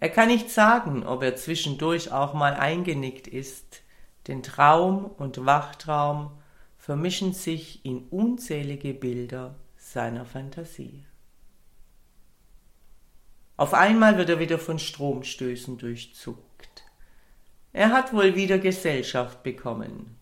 Er kann nicht sagen, ob er zwischendurch auch mal eingenickt ist, denn Traum und Wachtraum vermischen sich in unzählige Bilder seiner Fantasie. Auf einmal wird er wieder von Stromstößen durchzuckt. Er hat wohl wieder Gesellschaft bekommen.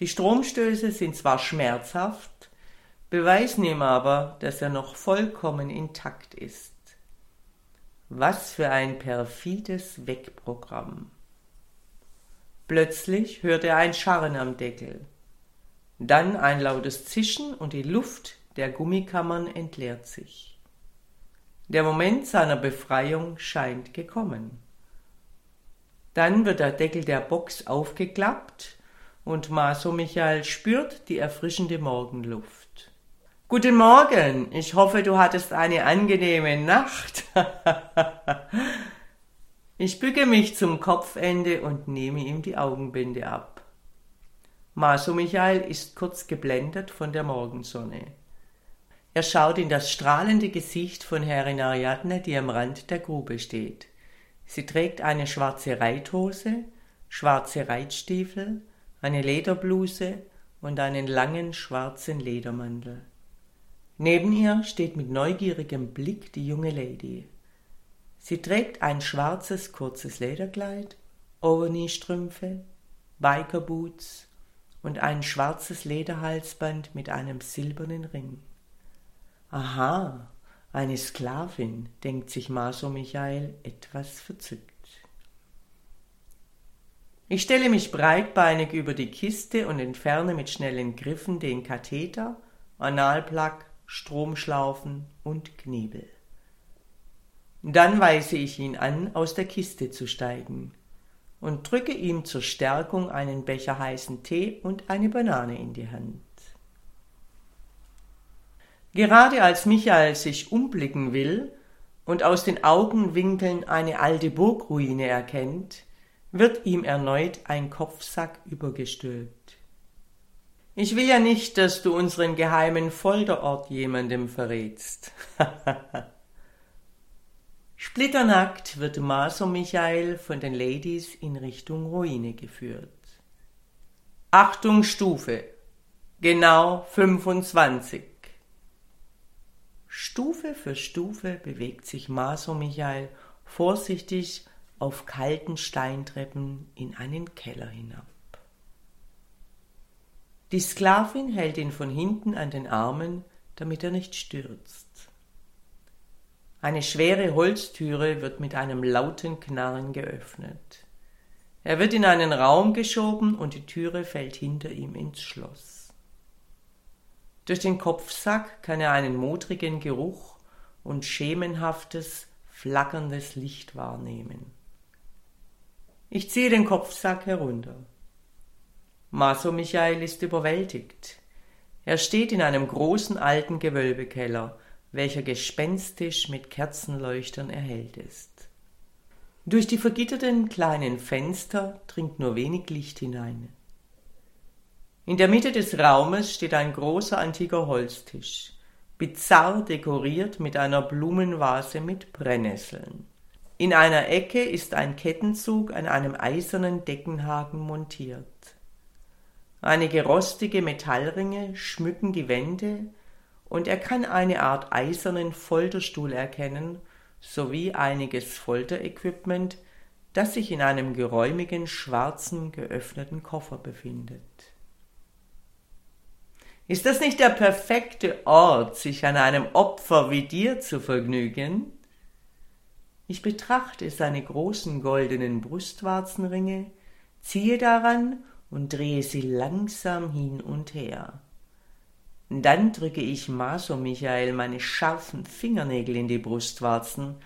Die Stromstöße sind zwar schmerzhaft, beweisen ihm aber, dass er noch vollkommen intakt ist. Was für ein perfides Wegprogramm. Plötzlich hört er ein Scharren am Deckel. Dann ein lautes Zischen und die Luft der Gummikammern entleert sich. Der Moment seiner Befreiung scheint gekommen. Dann wird der Deckel der Box aufgeklappt und Maso Michael spürt die erfrischende Morgenluft. Guten Morgen, ich hoffe, du hattest eine angenehme Nacht. ich bücke mich zum Kopfende und nehme ihm die Augenbinde ab. Maso Michael ist kurz geblendet von der Morgensonne. Er schaut in das strahlende Gesicht von Herrin Ariadne, die am Rand der Grube steht. Sie trägt eine schwarze Reithose, schwarze Reitstiefel, eine Lederbluse und einen langen schwarzen Ledermantel. Neben ihr steht mit neugierigem Blick die junge Lady. Sie trägt ein schwarzes kurzes Lederkleid, Overkniestrümpfe, Bikerboots und ein schwarzes Lederhalsband mit einem silbernen Ring. Aha, eine Sklavin, denkt sich Maso Michael etwas verzückt. Ich stelle mich breitbeinig über die Kiste und entferne mit schnellen Griffen den Katheter, Analplug Stromschlaufen und Knebel. Dann weise ich ihn an, aus der Kiste zu steigen und drücke ihm zur Stärkung einen Becher heißen Tee und eine Banane in die Hand. Gerade als Michael sich umblicken will und aus den Augenwinkeln eine alte Burgruine erkennt, wird ihm erneut ein Kopfsack übergestülpt. Ich will ja nicht, dass du unseren geheimen Folterort jemandem verrätst. Splitternackt wird Maso Michael von den Ladies in Richtung Ruine geführt. Achtung Stufe. Genau 25. Stufe für Stufe bewegt sich Maso Michael vorsichtig auf kalten Steintreppen in einen Keller hinab. Die Sklavin hält ihn von hinten an den Armen, damit er nicht stürzt. Eine schwere Holztüre wird mit einem lauten Knarren geöffnet. Er wird in einen Raum geschoben und die Türe fällt hinter ihm ins Schloss. Durch den Kopfsack kann er einen modrigen Geruch und schemenhaftes, flackerndes Licht wahrnehmen. Ich ziehe den Kopfsack herunter. Maso Michael ist überwältigt. Er steht in einem großen alten Gewölbekeller, welcher gespenstisch mit Kerzenleuchtern erhellt ist. Durch die vergitterten kleinen Fenster dringt nur wenig Licht hinein. In der Mitte des Raumes steht ein großer antiker Holztisch, bizarr dekoriert mit einer Blumenvase mit Brennnesseln. In einer Ecke ist ein Kettenzug an einem eisernen Deckenhaken montiert. Einige rostige Metallringe schmücken die Wände, und er kann eine Art eisernen Folterstuhl erkennen, sowie einiges Folterequipment, das sich in einem geräumigen schwarzen geöffneten Koffer befindet. Ist das nicht der perfekte Ort, sich an einem Opfer wie dir zu vergnügen? Ich betrachte seine großen goldenen Brustwarzenringe, ziehe daran und drehe sie langsam hin und her. Dann drücke ich Maso Michael meine scharfen Fingernägel in die Brustwarzen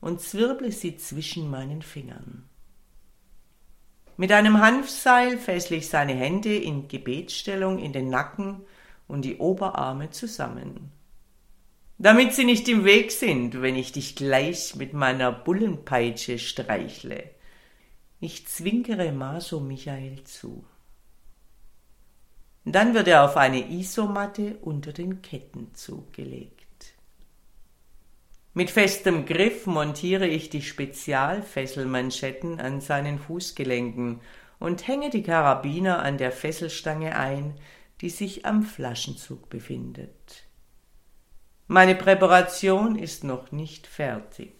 und zwirble sie zwischen meinen Fingern. Mit einem Hanfseil fessle ich seine Hände in Gebetsstellung in den Nacken und die Oberarme zusammen. Damit sie nicht im Weg sind, wenn ich dich gleich mit meiner Bullenpeitsche streichle. Ich zwinkere Maso Michael zu. Dann wird er auf eine Isomatte unter den Kettenzug gelegt. Mit festem Griff montiere ich die Spezialfesselmanschetten an seinen Fußgelenken und hänge die Karabiner an der Fesselstange ein, die sich am Flaschenzug befindet. Meine Präparation ist noch nicht fertig.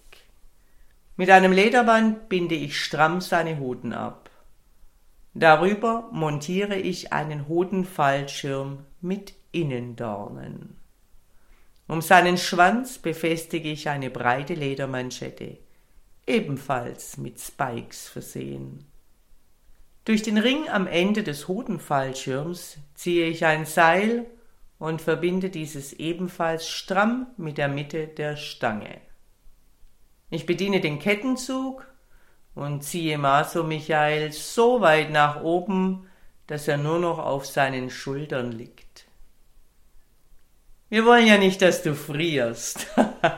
Mit einem Lederband binde ich stramm seine Hoden ab. Darüber montiere ich einen Hodenfallschirm mit Innendornen. Um seinen Schwanz befestige ich eine breite Ledermanschette, ebenfalls mit Spikes versehen. Durch den Ring am Ende des Hodenfallschirms ziehe ich ein Seil und verbinde dieses ebenfalls stramm mit der Mitte der Stange. Ich bediene den Kettenzug und ziehe Maso Michael so weit nach oben, dass er nur noch auf seinen Schultern liegt. Wir wollen ja nicht, dass du frierst.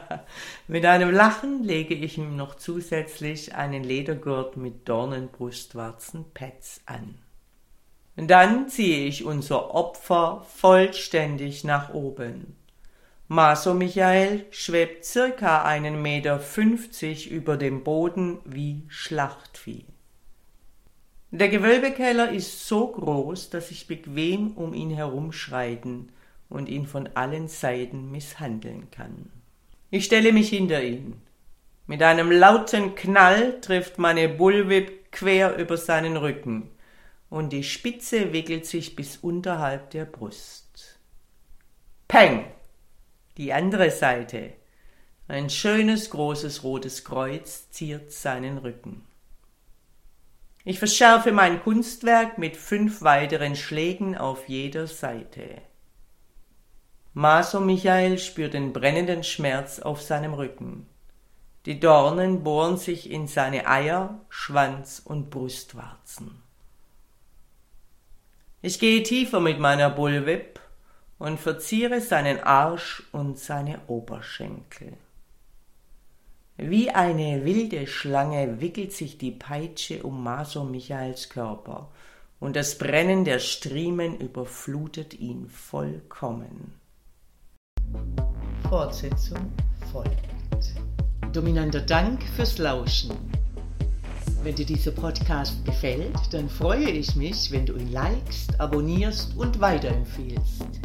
mit einem Lachen lege ich ihm noch zusätzlich einen Ledergurt mit Dornenbrustwarzen-Pads an. Dann ziehe ich unser Opfer vollständig nach oben. Maso Michael schwebt circa einen Meter fünfzig über dem Boden wie Schlachtvieh. Der Gewölbekeller ist so groß, dass ich bequem um ihn herumschreiten und ihn von allen Seiten misshandeln kann. Ich stelle mich hinter ihn. Mit einem lauten Knall trifft meine Bullwhip quer über seinen Rücken und die Spitze wickelt sich bis unterhalb der Brust. Peng! Die andere Seite. Ein schönes großes rotes Kreuz ziert seinen Rücken. Ich verschärfe mein Kunstwerk mit fünf weiteren Schlägen auf jeder Seite. Maso Michael spürt den brennenden Schmerz auf seinem Rücken. Die Dornen bohren sich in seine Eier, Schwanz und Brustwarzen. Ich gehe tiefer mit meiner Bullwhip und verziere seinen Arsch und seine Oberschenkel. Wie eine wilde Schlange wickelt sich die Peitsche um Maso Michaels Körper, und das Brennen der Striemen überflutet ihn vollkommen. Fortsetzung folgt. Dominanter Dank fürs Lauschen. Wenn dir dieser Podcast gefällt, dann freue ich mich, wenn du ihn likest, abonnierst und weiterempfiehlst.